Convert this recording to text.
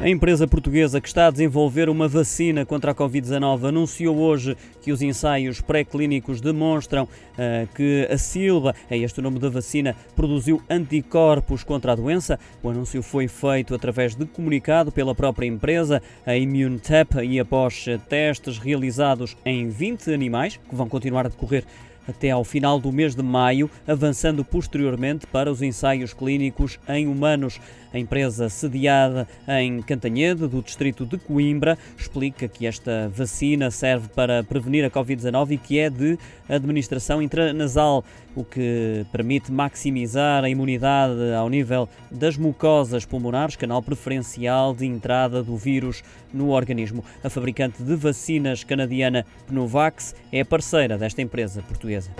A empresa portuguesa que está a desenvolver uma vacina contra a Covid-19 anunciou hoje que os ensaios pré-clínicos demonstram uh, que a Silva, é este o nome da vacina, produziu anticorpos contra a doença. O anúncio foi feito através de comunicado pela própria empresa, a ImmuneTap, e após testes realizados em 20 animais, que vão continuar a decorrer até ao final do mês de maio, avançando posteriormente para os ensaios clínicos em humanos. A empresa sediada em Cantanhede, do distrito de Coimbra, explica que esta vacina serve para prevenir a Covid-19 e que é de administração intranasal, o que permite maximizar a imunidade ao nível das mucosas pulmonares, canal preferencial de entrada do vírus no organismo. A fabricante de vacinas canadiana Pnovax é parceira desta empresa portuguesa গেছে